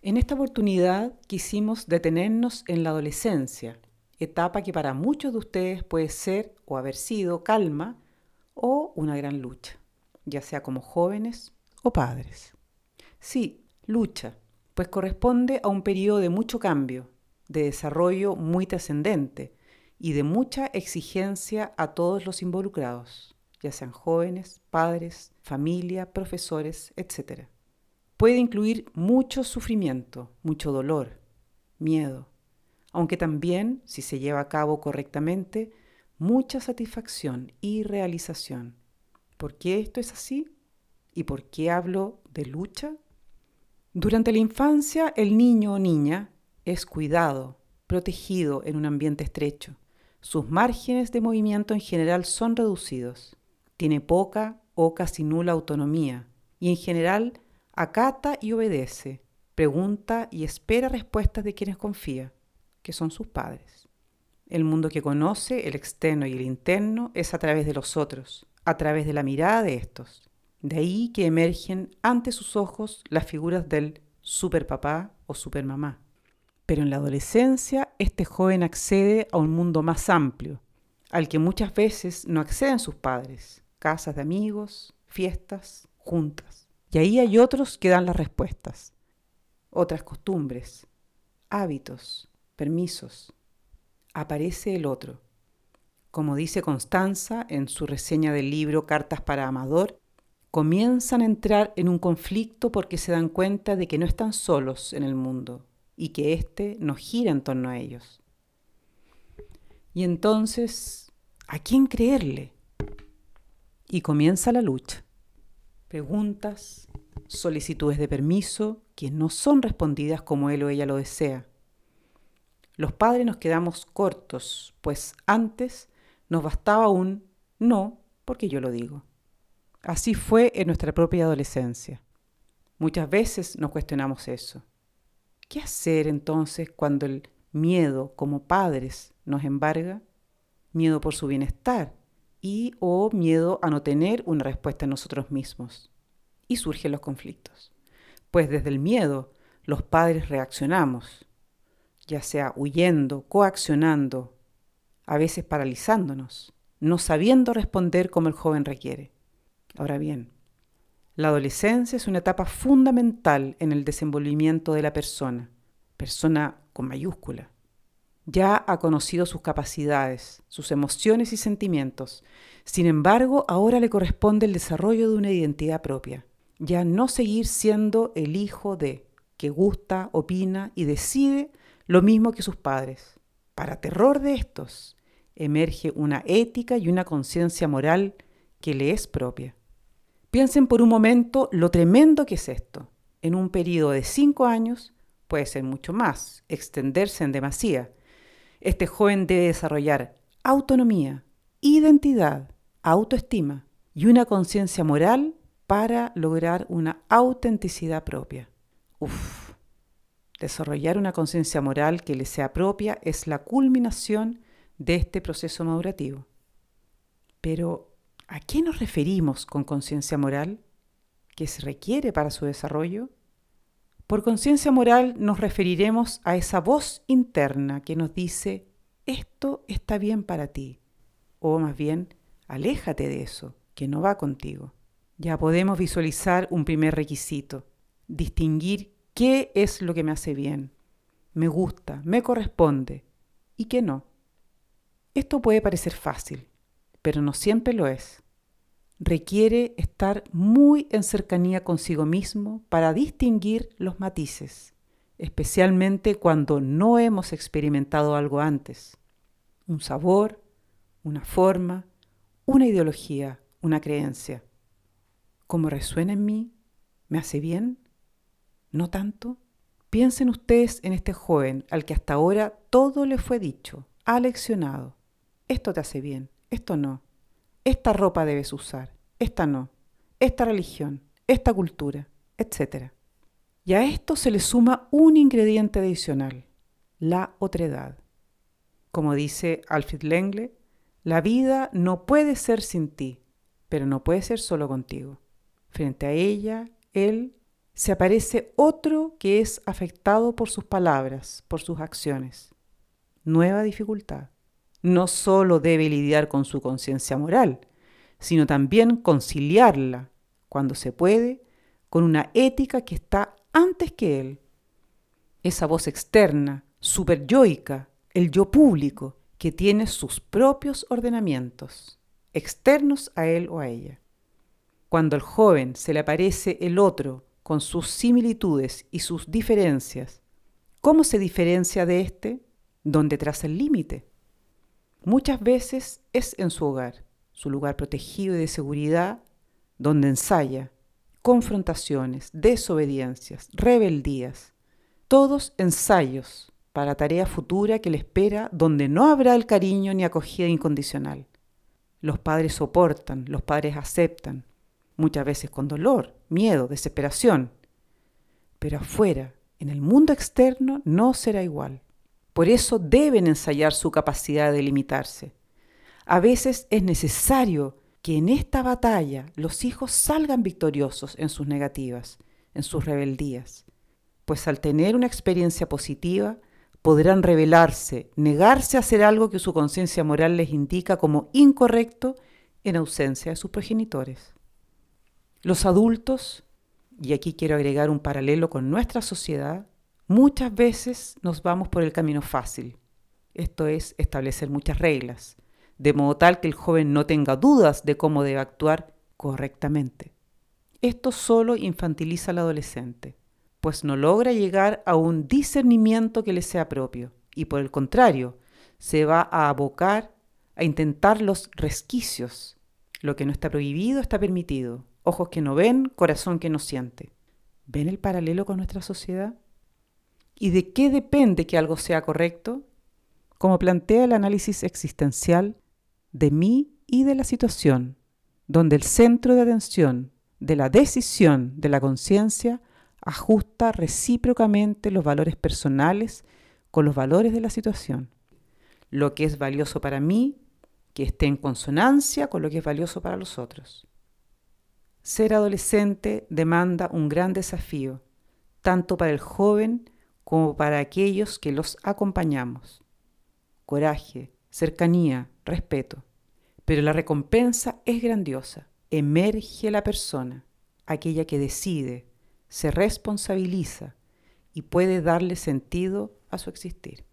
En esta oportunidad quisimos detenernos en la adolescencia, etapa que para muchos de ustedes puede ser o haber sido calma o una gran lucha, ya sea como jóvenes o padres. Sí, lucha, pues corresponde a un periodo de mucho cambio, de desarrollo muy trascendente y de mucha exigencia a todos los involucrados, ya sean jóvenes, padres, familia, profesores, etc. Puede incluir mucho sufrimiento, mucho dolor, miedo, aunque también, si se lleva a cabo correctamente, mucha satisfacción y realización. ¿Por qué esto es así? ¿Y por qué hablo de lucha? Durante la infancia, el niño o niña es cuidado, protegido en un ambiente estrecho. Sus márgenes de movimiento en general son reducidos. Tiene poca o casi nula autonomía y en general acata y obedece, pregunta y espera respuestas de quienes confía, que son sus padres. El mundo que conoce, el externo y el interno, es a través de los otros, a través de la mirada de estos. De ahí que emergen ante sus ojos las figuras del superpapá o supermamá. Pero en la adolescencia este joven accede a un mundo más amplio, al que muchas veces no acceden sus padres, casas de amigos, fiestas, juntas. Y ahí hay otros que dan las respuestas, otras costumbres, hábitos, permisos. Aparece el otro. Como dice Constanza en su reseña del libro Cartas para Amador, comienzan a entrar en un conflicto porque se dan cuenta de que no están solos en el mundo, y que éste no gira en torno a ellos. Y entonces, ¿a quién creerle? Y comienza la lucha. Preguntas, solicitudes de permiso que no son respondidas como él o ella lo desea. Los padres nos quedamos cortos, pues antes nos bastaba un no porque yo lo digo. Así fue en nuestra propia adolescencia. Muchas veces nos cuestionamos eso. ¿Qué hacer entonces cuando el miedo como padres nos embarga? Miedo por su bienestar y o miedo a no tener una respuesta en nosotros mismos. Y surgen los conflictos. Pues desde el miedo los padres reaccionamos, ya sea huyendo, coaccionando, a veces paralizándonos, no sabiendo responder como el joven requiere. Ahora bien, la adolescencia es una etapa fundamental en el desenvolvimiento de la persona, persona con mayúscula. Ya ha conocido sus capacidades, sus emociones y sentimientos. Sin embargo, ahora le corresponde el desarrollo de una identidad propia. Ya no seguir siendo el hijo de, que gusta, opina y decide lo mismo que sus padres. Para terror de estos, emerge una ética y una conciencia moral que le es propia. Piensen por un momento lo tremendo que es esto. En un periodo de cinco años, puede ser mucho más, extenderse en demasía. Este joven debe desarrollar autonomía, identidad, autoestima y una conciencia moral para lograr una autenticidad propia. Uf, desarrollar una conciencia moral que le sea propia es la culminación de este proceso madurativo. Pero, ¿A qué nos referimos con conciencia moral? ¿Qué se requiere para su desarrollo? Por conciencia moral nos referiremos a esa voz interna que nos dice, esto está bien para ti, o más bien, aléjate de eso, que no va contigo. Ya podemos visualizar un primer requisito, distinguir qué es lo que me hace bien, me gusta, me corresponde y qué no. Esto puede parecer fácil, pero no siempre lo es. Requiere estar muy en cercanía consigo mismo para distinguir los matices, especialmente cuando no hemos experimentado algo antes. Un sabor, una forma, una ideología, una creencia. ¿Cómo resuena en mí? ¿Me hace bien? ¿No tanto? Piensen ustedes en este joven al que hasta ahora todo le fue dicho, ha leccionado. Esto te hace bien, esto no. Esta ropa debes usar, esta no. Esta religión, esta cultura, etc. Y a esto se le suma un ingrediente adicional, la otredad. Como dice Alfred Lengle, la vida no puede ser sin ti, pero no puede ser solo contigo. Frente a ella, él se aparece otro que es afectado por sus palabras, por sus acciones. Nueva dificultad. No solo debe lidiar con su conciencia moral, sino también conciliarla, cuando se puede, con una ética que está antes que él. Esa voz externa, superyoica, el yo público, que tiene sus propios ordenamientos, externos a él o a ella. Cuando al joven se le aparece el otro con sus similitudes y sus diferencias, ¿cómo se diferencia de éste? ¿Dónde traza el límite? Muchas veces es en su hogar, su lugar protegido y de seguridad, donde ensaya confrontaciones, desobediencias, rebeldías, todos ensayos para tarea futura que le espera donde no habrá el cariño ni acogida incondicional. Los padres soportan, los padres aceptan, muchas veces con dolor, miedo, desesperación. Pero afuera, en el mundo externo, no será igual. Por eso deben ensayar su capacidad de limitarse. A veces es necesario que en esta batalla los hijos salgan victoriosos en sus negativas, en sus rebeldías, pues al tener una experiencia positiva podrán rebelarse, negarse a hacer algo que su conciencia moral les indica como incorrecto en ausencia de sus progenitores. Los adultos, y aquí quiero agregar un paralelo con nuestra sociedad, muchas veces nos vamos por el camino fácil, esto es establecer muchas reglas, de modo tal que el joven no tenga dudas de cómo debe actuar correctamente. Esto solo infantiliza al adolescente, pues no logra llegar a un discernimiento que le sea propio, y por el contrario, se va a abocar a intentar los resquicios. Lo que no está prohibido está permitido. Ojos que no ven, corazón que no siente. ¿Ven el paralelo con nuestra sociedad? ¿Y de qué depende que algo sea correcto? Como plantea el análisis existencial, de mí y de la situación, donde el centro de atención de la decisión de la conciencia ajusta recíprocamente los valores personales con los valores de la situación. Lo que es valioso para mí, que esté en consonancia con lo que es valioso para los otros. Ser adolescente demanda un gran desafío, tanto para el joven como para aquellos que los acompañamos. Coraje, cercanía, respeto. Pero la recompensa es grandiosa. Emerge la persona, aquella que decide, se responsabiliza y puede darle sentido a su existir.